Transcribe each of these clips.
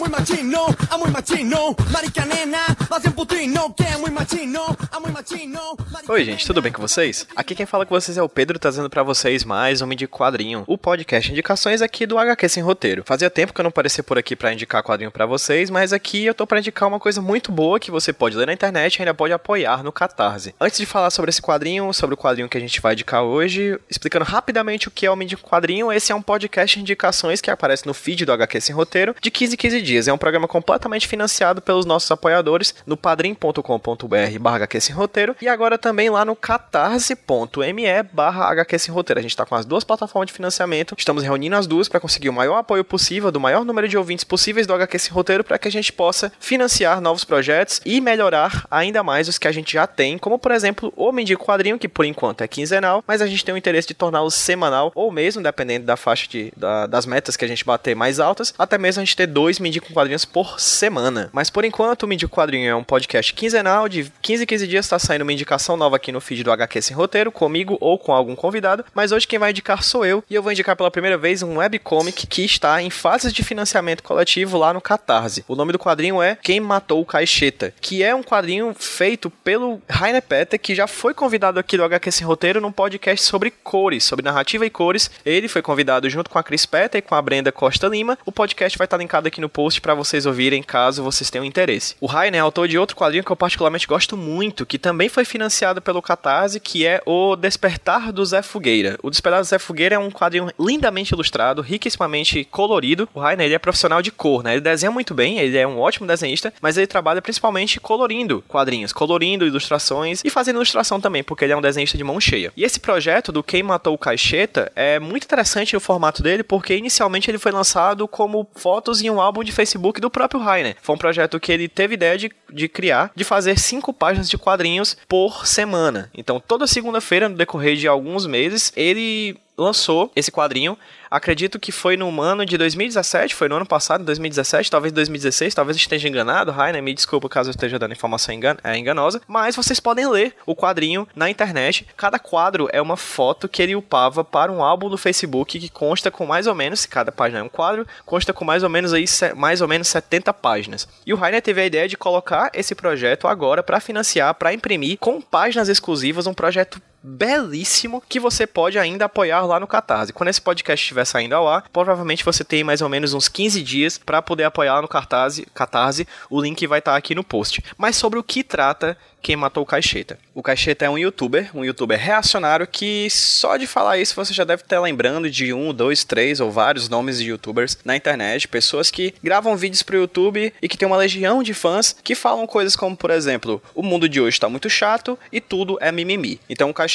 Muito matino, é muito matino, marica nena, putino, que é muito matino, é muito matino. Oi, gente, tudo bem com vocês? Aqui quem fala com vocês é o Pedro, trazendo pra vocês mais um de Quadrinho, o podcast indicações aqui do HQ Sem Roteiro. Fazia tempo que eu não aparecia por aqui pra indicar quadrinho pra vocês, mas aqui eu tô pra indicar uma coisa muito boa que você pode ler na internet e ainda pode apoiar no Catarse. Antes de falar sobre esse quadrinho, sobre o quadrinho que a gente vai indicar hoje, explicando rapidamente o que é o Me de Quadrinho, esse é um podcast de indicações que aparece no feed do HQ Sem Roteiro de 15 15 dias. É um programa completamente financiado pelos nossos apoiadores no padrim.com.br barra roteiro e agora também lá no catarse.me barra roteiro. A gente está com as duas plataformas de financiamento, estamos reunindo as duas para conseguir o maior apoio possível do maior número de ouvintes possíveis do HQ Sem Roteiro para que a gente possa financiar novos projetos e melhorar ainda mais os que a gente já tem, como por exemplo o Mendigo Quadrinho, que por enquanto é quinzenal, mas a gente tem o interesse de torná-lo semanal ou mesmo, dependendo da faixa de, da, das metas que a gente bater mais altas, até mesmo a gente ter dois Mendigo Quadrinhos por semana. Mas por enquanto, o Mendigo Quadrinho é um podcast quinzenal, de 15 em 15 dias está saindo uma indicação nova aqui no feed do HQ Sem Roteiro, comigo ou com algum convidado. Mas hoje quem vai indicar sou eu, e eu vou indicar pela primeira vez um webcomic que está em fases de financiamento coletivo lá no Catarse. O nome do quadrinho é Quem Matou o Caixeta, que é um quadrinho feito pelo Rainer Petter, que já foi convidado aqui do HQ Sem Roteiro num podcast sobre cores, sobre narrativa e cores. Ele foi convidado junto com a Chris Petter e com a Brenda Costa Lima. O podcast vai estar linkado aqui no post para vocês ouvirem caso vocês tenham interesse. O Rainer é autor de outro quadrinho que eu particularmente gosto muito, que também foi financiado pelo Catarse, que é O Despertar do Zé Fogueira. O Despertar do Zé Fogueira é um quadrinho lindamente ilustrado, riquissimamente colorido. O Rainer ele é profissional de cor, né? Ele desenha muito bem, ele é um ótimo desenhista, mas ele trabalha principalmente colorindo quadrinhos, colorindo ilustrações e fazendo ilustração também, porque ele é um desenhista de mão cheia. E esse projeto do Quem Matou o Caixeta é muito interessante o formato dele, porque inicialmente ele foi lançado como fotos em um álbum de Facebook do próprio Rainer. Foi um projeto que ele teve ideia de, de criar, de fazer cinco páginas de quadrinhos por semana. Então, toda segunda-feira, no decorrer de alguns meses, ele lançou esse quadrinho. Acredito que foi no ano de 2017, foi no ano passado, 2017, talvez 2016, talvez esteja enganado, Rainer, me desculpa caso eu esteja dando informação engan é, enganosa, mas vocês podem ler o quadrinho na internet. Cada quadro é uma foto que ele upava para um álbum do Facebook que consta com mais ou menos, cada página é um quadro, consta com mais ou menos aí mais ou menos 70 páginas. E o Rainer teve a ideia de colocar esse projeto agora para financiar, para imprimir com páginas exclusivas, um projeto belíssimo que você pode ainda apoiar lá no Catarse. Quando esse podcast estiver saindo ao ar, provavelmente você tem mais ou menos uns 15 dias para poder apoiar lá no Catarse, Catarse. O link vai estar tá aqui no post. Mas sobre o que trata quem matou o Caixeta. O Caixeta é um youtuber, um youtuber reacionário que só de falar isso você já deve estar lembrando de um, dois, três ou vários nomes de youtubers na internet, pessoas que gravam vídeos pro YouTube e que tem uma legião de fãs que falam coisas como, por exemplo, o mundo de hoje está muito chato e tudo é mimimi. Então o Caixeta,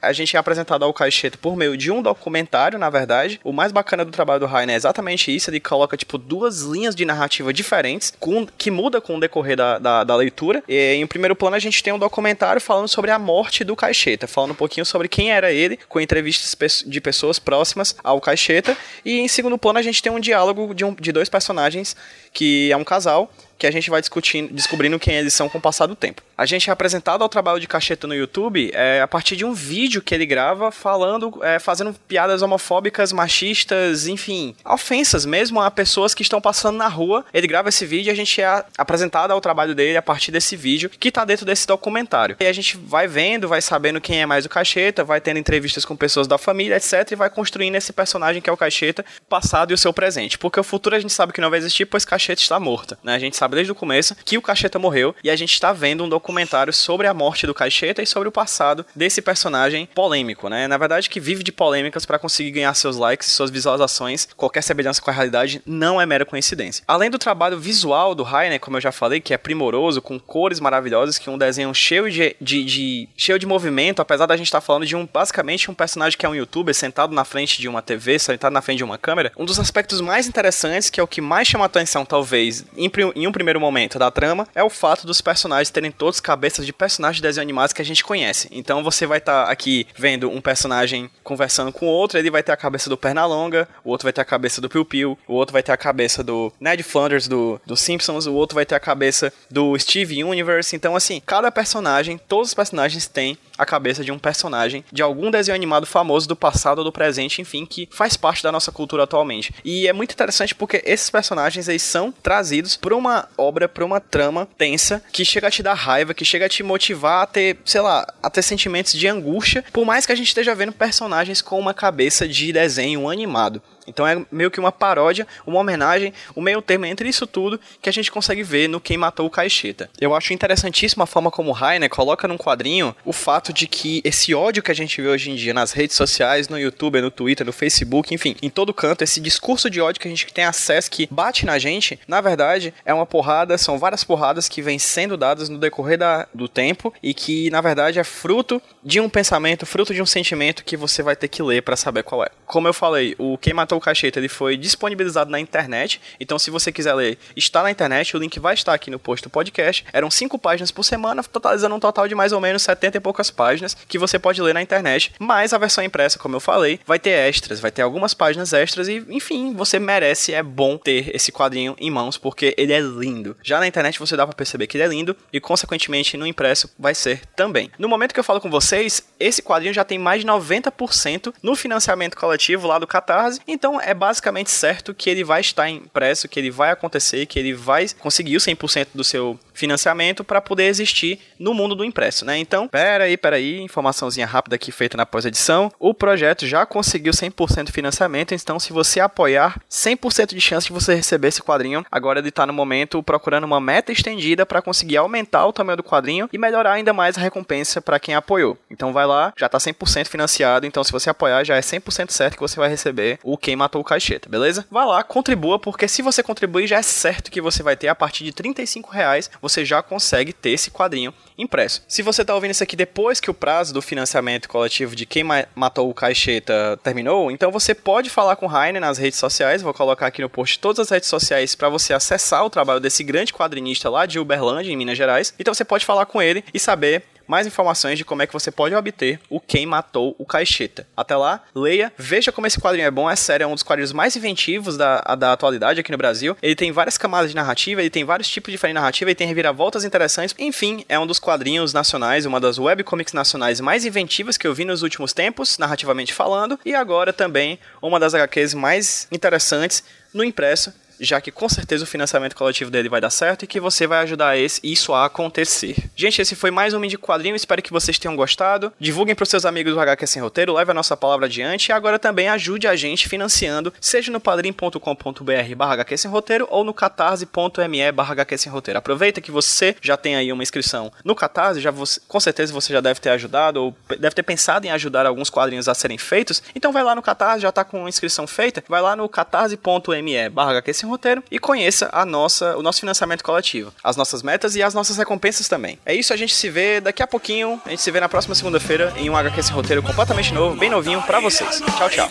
a gente é apresentado ao Caixeta por meio de um documentário, na verdade. O mais bacana do trabalho do Rainer é exatamente isso, ele coloca tipo duas linhas de narrativa diferentes, com, que muda com o decorrer da, da, da leitura. E em primeiro plano a gente tem um documentário falando sobre a morte do Caixeta, falando um pouquinho sobre quem era ele, com entrevistas de pessoas próximas ao Caixeta. E em segundo plano, a gente tem um diálogo de, um, de dois personagens, que é um casal, que a gente vai discutindo, descobrindo quem eles são com o passar do tempo. A gente é apresentado ao trabalho de Cacheta no YouTube é, a partir de um vídeo que ele grava falando, é, fazendo piadas homofóbicas, machistas, enfim, ofensas mesmo a pessoas que estão passando na rua. Ele grava esse vídeo e a gente é apresentado ao trabalho dele a partir desse vídeo que tá dentro desse documentário. E a gente vai vendo, vai sabendo quem é mais o Cacheta, vai tendo entrevistas com pessoas da família, etc. E vai construindo esse personagem que é o Cacheta, passado e o seu presente. Porque o futuro a gente sabe que não vai existir, pois Cacheta está morta. Né? A gente sabe desde o começo que o Cacheta morreu e a gente está vendo um documentário sobre a morte do Cacheta e sobre o passado desse personagem polêmico, né? Na verdade, que vive de polêmicas para conseguir ganhar seus likes, suas visualizações. Qualquer semelhança com a realidade não é mera coincidência. Além do trabalho visual do Rainer, como eu já falei, que é primoroso, com cores maravilhosas, que um desenho cheio de, de, de cheio de movimento, apesar da gente estar tá falando de um basicamente um personagem que é um youtuber sentado na frente de uma TV, sentado na frente de uma câmera. Um dos aspectos mais interessantes, que é o que mais chama atenção, talvez, em, em um primeiro primeiro momento da trama é o fato dos personagens terem todos cabeças de personagens de desenho animados que a gente conhece. Então você vai estar tá aqui vendo um personagem conversando com outro, ele vai ter a cabeça do Pernalonga, o outro vai ter a cabeça do Piu Piu, o outro vai ter a cabeça do Ned Flanders do, do Simpsons, o outro vai ter a cabeça do Steve Universe. Então, assim, cada personagem, todos os personagens têm a cabeça de um personagem de algum desenho animado famoso do passado ou do presente, enfim, que faz parte da nossa cultura atualmente. E é muito interessante porque esses personagens eles são trazidos por uma obra, por uma trama tensa que chega a te dar raiva, que chega a te motivar a ter, sei lá, a ter sentimentos de angústia, por mais que a gente esteja vendo personagens com uma cabeça de desenho animado. Então é meio que uma paródia, uma homenagem, o um meio termo entre isso tudo que a gente consegue ver no Quem Matou o Caixeta. Eu acho interessantíssima a forma como Rainer coloca num quadrinho o fato de que esse ódio que a gente vê hoje em dia nas redes sociais, no YouTube, no Twitter, no Facebook, enfim, em todo canto, esse discurso de ódio que a gente tem acesso, que bate na gente, na verdade é uma porrada, são várias porradas que vêm sendo dadas no decorrer da, do tempo e que na verdade é fruto de um pensamento, fruto de um sentimento que você vai ter que ler para saber qual é. Como eu falei, o Quem Matou o Cacheta ele foi disponibilizado na internet, então se você quiser ler, está na internet, o link vai estar aqui no post do podcast. Eram cinco páginas por semana, totalizando um total de mais ou menos 70 e poucas páginas que você pode ler na internet, mas a versão impressa, como eu falei, vai ter extras, vai ter algumas páginas extras e, enfim, você merece, é bom ter esse quadrinho em mãos porque ele é. Já na internet você dá para perceber que ele é lindo e, consequentemente, no impresso vai ser também. No momento que eu falo com vocês, esse quadrinho já tem mais de 90% no financiamento coletivo lá do Catarse, então é basicamente certo que ele vai estar impresso, que ele vai acontecer, que ele vai conseguir o 100% do seu financiamento para poder existir no mundo do impresso, né? Então, pera aí, pera aí, informaçãozinha rápida aqui feita na pós-edição. O projeto já conseguiu 100% de financiamento, então se você apoiar, 100% de chance de você receber esse quadrinho. Agora ele está no momento procurando uma meta estendida para conseguir aumentar o tamanho do quadrinho e melhorar ainda mais a recompensa para quem apoiou. Então vai lá, já está 100% financiado, então se você apoiar já é 100% certo que você vai receber o Quem Matou o Caixeta, beleza? Vá lá, contribua, porque se você contribuir já é certo que você vai ter a partir de 35 reais, você já consegue ter esse quadrinho impresso. Se você está ouvindo isso aqui depois que o prazo do financiamento coletivo de Quem Matou o Caixeta terminou, então você pode falar com o Rainer nas redes sociais, vou colocar aqui no post todas as redes sociais para você acessar o trabalho desse grande quadrinista lá de Uberlândia, em Minas Gerais. Então você pode falar com ele e saber mais informações de como é que você pode obter o Quem Matou o Caixeta. Até lá, leia, veja como esse quadrinho é bom, é sério, é um dos quadrinhos mais inventivos da, da atualidade aqui no Brasil. Ele tem várias camadas de narrativa, ele tem vários tipos diferentes de narrativa, ele tem reviravoltas interessantes. Enfim, é um dos quadrinhos nacionais, uma das webcomics nacionais mais inventivas que eu vi nos últimos tempos, narrativamente falando, e agora também uma das HQs mais interessantes no impresso já que com certeza o financiamento coletivo dele vai dar certo e que você vai ajudar esse, isso a acontecer. Gente, esse foi mais um Mini Quadrinho, espero que vocês tenham gostado. Divulguem para os seus amigos do HQ Sem Roteiro, leve a nossa palavra adiante e agora também ajude a gente financiando, seja no padrim.com.br barra HQ Sem Roteiro ou no catarse.me barra HQ Sem Roteiro. Aproveita que você já tem aí uma inscrição no Catarse, já você, com certeza você já deve ter ajudado ou deve ter pensado em ajudar alguns quadrinhos a serem feitos, então vai lá no Catarse, já está com a inscrição feita, vai lá no catarse.me barra HQ Sem roteiro e conheça a nossa, o nosso financiamento coletivo, as nossas metas e as nossas recompensas também. É isso, a gente se vê daqui a pouquinho, a gente se vê na próxima segunda-feira em um HQ Roteiro completamente novo, bem novinho para vocês. Tchau, tchau.